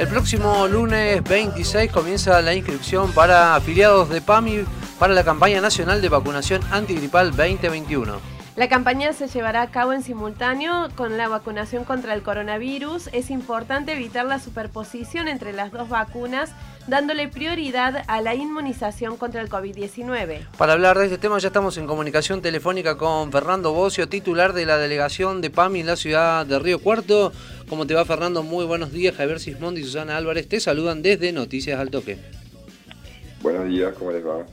El próximo lunes 26 comienza la inscripción para afiliados de PAMI para la campaña nacional de vacunación antigripal 2021. La campaña se llevará a cabo en simultáneo con la vacunación contra el coronavirus. Es importante evitar la superposición entre las dos vacunas, dándole prioridad a la inmunización contra el COVID-19. Para hablar de este tema ya estamos en comunicación telefónica con Fernando Bocio, titular de la delegación de PAMI en la ciudad de Río Cuarto. ¿Cómo te va Fernando? Muy buenos días. Javier Sismondi y Susana Álvarez te saludan desde Noticias al Toque. Buenos días, ¿cómo les va?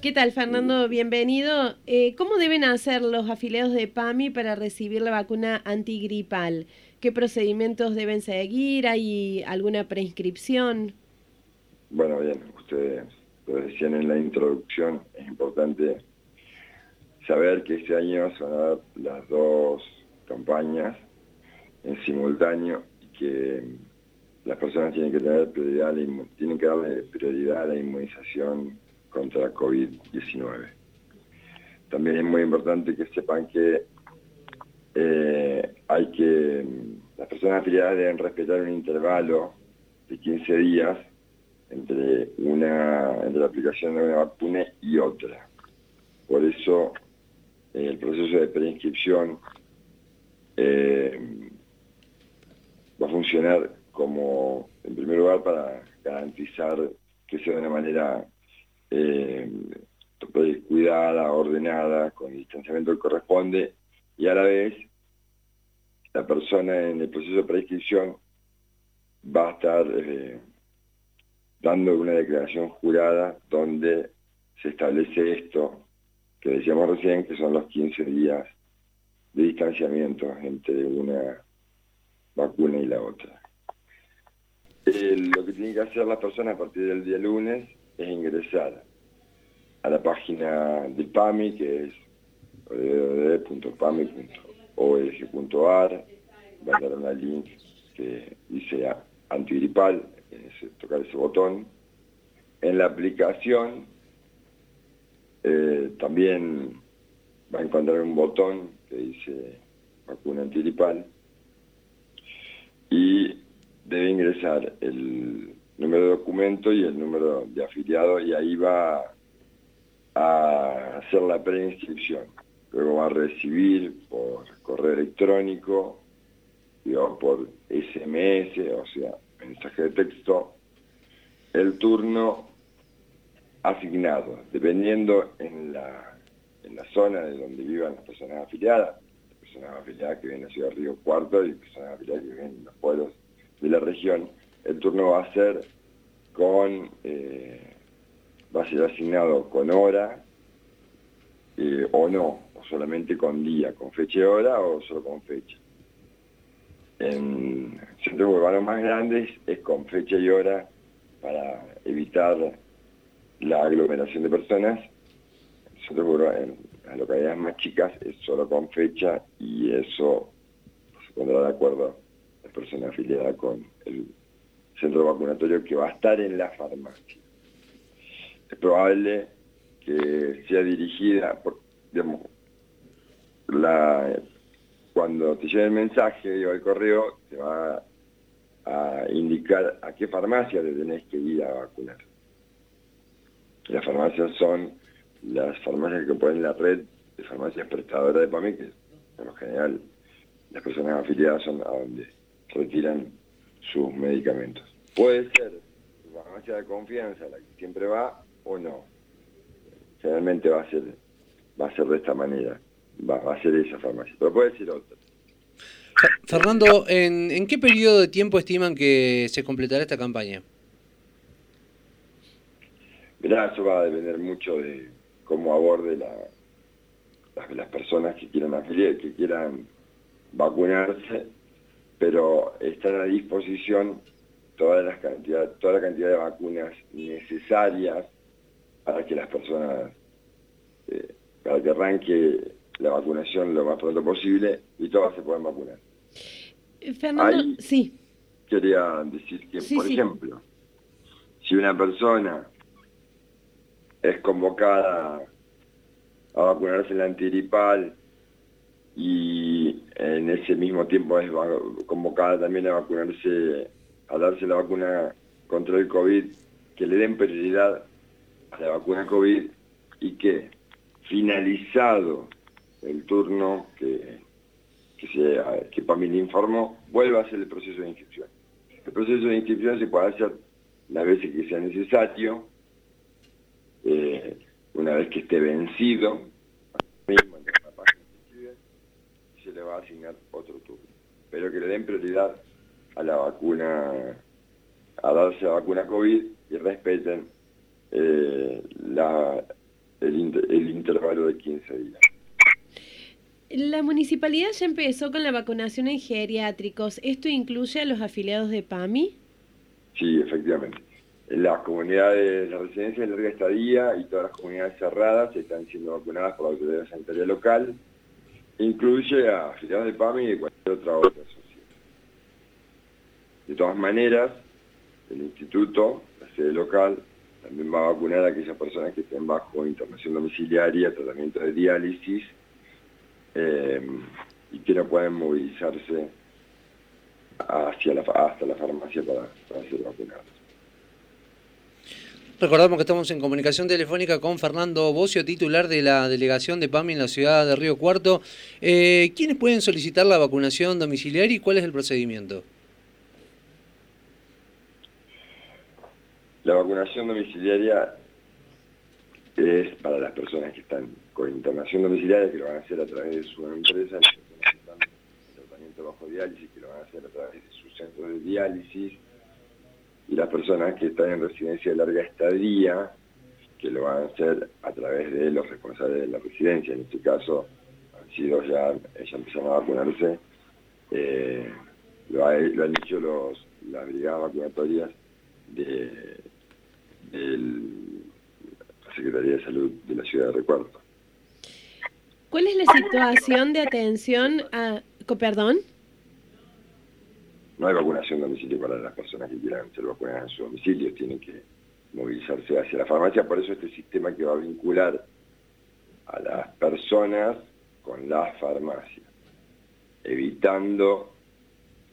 ¿Qué tal, Fernando? Bienvenido. Eh, ¿Cómo deben hacer los afiliados de PAMI para recibir la vacuna antigripal? ¿Qué procedimientos deben seguir? ¿Hay alguna preinscripción? Bueno, bien, ustedes lo decían en la introducción, es importante saber que este año se van a dar las dos campañas en simultáneo y que las personas tienen que tener prioridad, tienen que darle prioridad a la inmunización contra COVID-19. También es muy importante que sepan que eh, hay que, las personas afiliadas deben respetar un intervalo de 15 días entre, una, entre la aplicación de una vacuna y otra. Por eso el proceso de preinscripción eh, va a funcionar como, en primer lugar, para garantizar que sea de una manera eh, cuidada, ordenada, con el distanciamiento que corresponde, y a la vez la persona en el proceso de prescripción va a estar eh, dando una declaración jurada donde se establece esto que decíamos recién, que son los 15 días de distanciamiento entre una vacuna y la otra. lo que tienen que hacer las personas a partir del día lunes es ingresar a la página del PAMI, que es www.pami.org.ar, va a dar una link que dice antigripal, tocar ese botón. En la aplicación eh, también va a encontrar un botón que dice vacuna antigripal y debe ingresar el número de documento y el número de afiliado y ahí va a hacer la preinscripción. Luego va a recibir por correo electrónico, o por SMS, o sea, mensaje de texto, el turno asignado, dependiendo en la, en la zona de donde vivan las personas afiliadas, personas afiliadas que viven en ciudad de Río Cuarto y personas afiliadas que viven en los pueblos de la región, el turno va a ser con, eh, va a ser asignado con hora eh, o no, o solamente con día, con fecha y hora o solo con fecha. En centros urbanos más grandes es con fecha y hora para evitar la aglomeración de personas. En las localidades más chicas es solo con fecha y eso se pondrá de acuerdo la persona afiliada con el centro vacunatorio que va a estar en la farmacia. Es probable que sea dirigida, por, digamos, cuando te llegue el mensaje o el correo, te va a indicar a qué farmacia te tenés que ir a vacunar. Las farmacias son las farmacias que ponen la red de farmacias prestadoras de PAMI, que en lo general las personas afiliadas son a donde retiran sus medicamentos. Puede ser la farmacia de confianza la que siempre va o no. Generalmente va a ser, va a ser de esta manera, va, a ser esa farmacia, pero puede ser otra. Fernando, ¿en, ¿en qué periodo de tiempo estiman que se completará esta campaña? Mirá, eso va a depender mucho de cómo aborde la, las, personas que quieran afiliar, que quieran vacunarse, pero están a disposición toda, las cantidad, toda la cantidad de vacunas necesarias para que las personas, eh, para que arranque la vacunación lo más pronto posible y todas se puedan vacunar. Eh, Fernando, sí. Quería decir que, por ejemplo, si una persona es convocada a vacunarse en la antiripal y en ese mismo tiempo es convocada también a vacunarse a darse la vacuna contra el COVID, que le den prioridad a la vacuna COVID y que finalizado el turno que, que, se, que PAMI informó, vuelva a hacer el proceso de inscripción. El proceso de inscripción se puede hacer las veces que sea necesario, eh, una vez que esté vencido, se le va a asignar otro turno. Pero que le den prioridad a la vacuna, a darse la vacuna COVID y respeten eh, la, el, el intervalo de 15 días. La municipalidad ya empezó con la vacunación en geriátricos. ¿Esto incluye a los afiliados de PAMI? Sí, efectivamente. Las comunidades, la residencia de larga estadía y todas las comunidades cerradas están siendo vacunadas por la autoridad sanitaria local. Incluye a afiliados de PAMI y de cualquier otra otra sociedad. De todas maneras, el instituto, la sede local, también va a vacunar a aquellas personas que estén bajo internación domiciliaria, tratamiento de diálisis eh, y que no pueden movilizarse hacia hasta la farmacia para, ser vacunados. Recordamos que estamos en comunicación telefónica con Fernando Bocio, titular de la delegación de PAMI en la ciudad de Río Cuarto. Eh, ¿Quiénes pueden solicitar la vacunación domiciliaria y cuál es el procedimiento? La vacunación domiciliaria es para las personas que están con internación domiciliaria, que lo van a hacer a través de su empresa, que están en tratamiento bajo diálisis, que lo van a hacer a través de su centro de diálisis, y las personas que están en residencia de larga estadía, que lo van a hacer a través de los responsables de la residencia. En este caso, han sido ya, ya empezaron a vacunarse, eh, lo, han hecho los, las brigadas vacunatorias de de la Secretaría de Salud de la ciudad de Recuerdo. ¿Cuál es la situación de atención a... Perdón? No hay vacunación domicilio para las personas que quieran ser vacunadas en su domicilio, tienen que movilizarse hacia la farmacia, por eso este sistema que va a vincular a las personas con la farmacia, evitando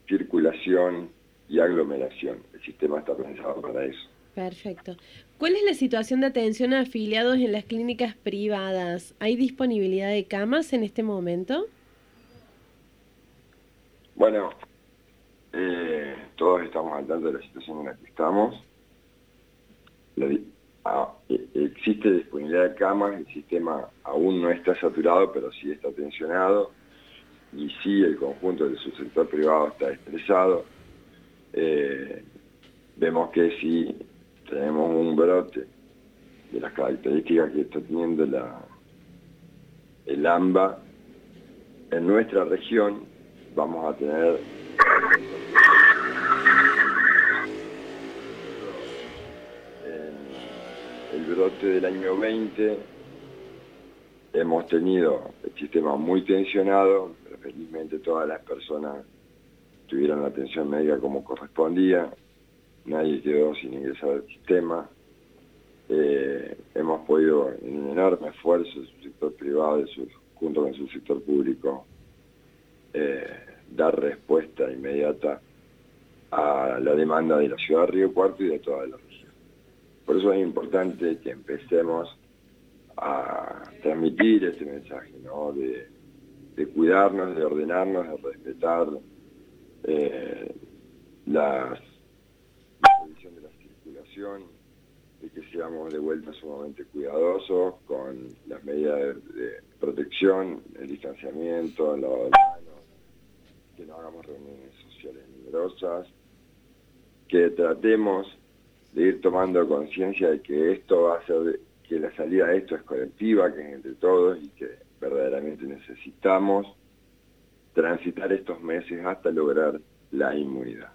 circulación y aglomeración. El sistema está pensado para eso. Perfecto. ¿Cuál es la situación de atención a afiliados en las clínicas privadas? ¿Hay disponibilidad de camas en este momento? Bueno, eh, todos estamos al tanto de la situación en la que estamos. E, existe disponibilidad de camas, el sistema aún no está saturado, pero sí está tensionado. Y sí, el conjunto del subsector privado está estresado. Eh, vemos que sí tenemos un brote de las características que está teniendo la, el AMBA, en nuestra región vamos a tener el brote del año 20 hemos tenido el sistema muy tensionado, pero felizmente todas las personas tuvieron la atención médica como correspondía, nadie quedó sin ingresar al sistema. Eh, hemos podido, en un enorme esfuerzo del sector privado, junto con el sector público, eh, dar respuesta inmediata a la demanda de la ciudad de Río Cuarto y de toda la. Por eso es importante que empecemos a transmitir este mensaje, ¿no? de, cuidarnos, de ordenarnos, de respetar eh, las de que seamos de vuelta sumamente cuidadosos con las medidas de, protección, el distanciamiento, de que no hagamos reuniones sociales numerosas, que tratemos de ir tomando conciencia de que esto va a ser, que la salida de esto es colectiva, que es entre todos y que verdaderamente necesitamos transitar estos meses hasta lograr la inmunidad.